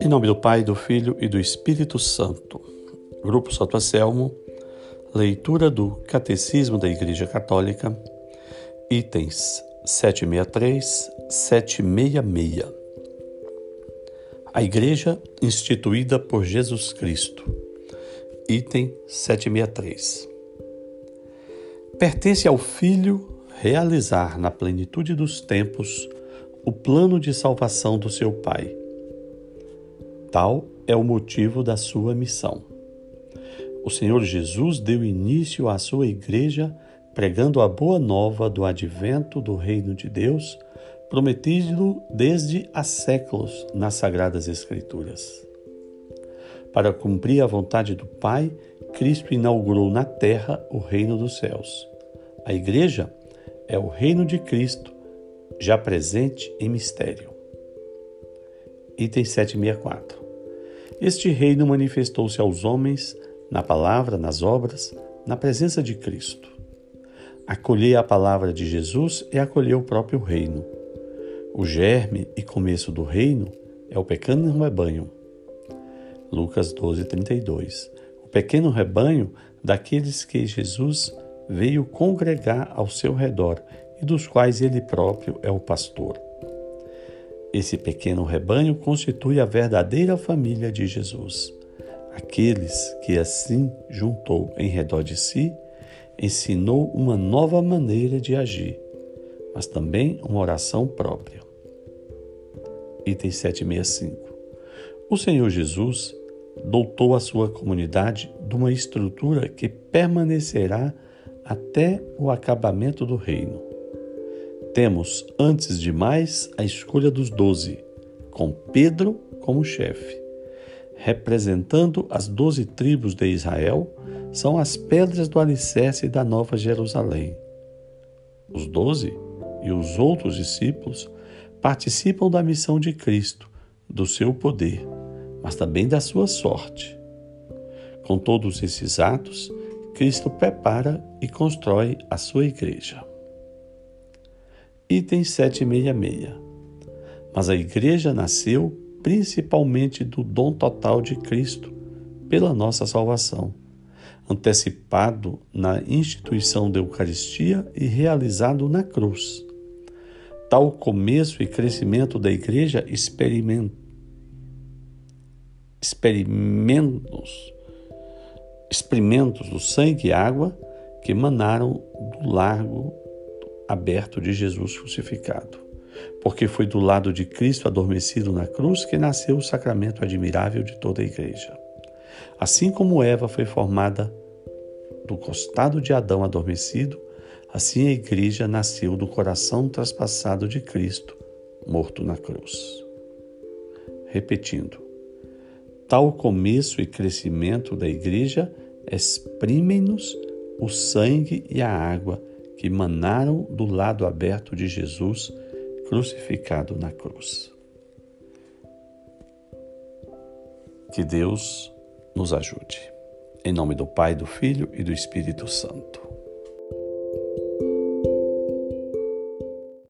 Em nome do Pai, do Filho e do Espírito Santo. Grupo Santo Anselmo, leitura do Catecismo da Igreja Católica, itens 763, 766. A Igreja instituída por Jesus Cristo. Item 763. Pertence ao Filho realizar na plenitude dos tempos o plano de salvação do seu Pai. Tal é o motivo da sua missão. O Senhor Jesus deu início à sua igreja pregando a boa nova do advento do reino de Deus, prometido desde há séculos nas sagradas escrituras. Para cumprir a vontade do Pai, Cristo inaugurou na terra o reino dos céus. A igreja é o reino de Cristo, já presente em mistério. Item 764. Este reino manifestou-se aos homens na palavra, nas obras, na presença de Cristo. Acolher a palavra de Jesus é acolher o próprio reino. O germe e começo do reino é o pequeno rebanho. Lucas 12, 32. O pequeno rebanho daqueles que Jesus veio congregar ao seu redor e dos quais ele próprio é o pastor. Esse pequeno rebanho constitui a verdadeira família de Jesus. Aqueles que assim juntou em redor de si, ensinou uma nova maneira de agir, mas também uma oração própria. Item 765. O Senhor Jesus dotou a sua comunidade de uma estrutura que permanecerá até o acabamento do reino. Temos, antes de mais, a escolha dos doze, com Pedro como chefe. Representando as doze tribos de Israel, são as pedras do alicerce da Nova Jerusalém. Os doze e os outros discípulos participam da missão de Cristo, do seu poder, mas também da sua sorte. Com todos esses atos, Cristo prepara e constrói a sua igreja. Item 766. Mas a igreja nasceu principalmente do dom total de Cristo pela nossa salvação, antecipado na instituição da Eucaristia e realizado na cruz. Tal começo e crescimento da igreja experimentos experimentos do sangue e água que emanaram do largo aberto de Jesus crucificado. Porque foi do lado de Cristo adormecido na cruz que nasceu o sacramento admirável de toda a igreja. Assim como Eva foi formada do costado de Adão adormecido, assim a igreja nasceu do coração traspassado de Cristo, morto na cruz. Repetindo, tal começo e crescimento da Igreja exprimem-nos o sangue e a água que manaram do lado aberto de Jesus crucificado na cruz. Que Deus nos ajude. Em nome do Pai, do Filho e do Espírito Santo.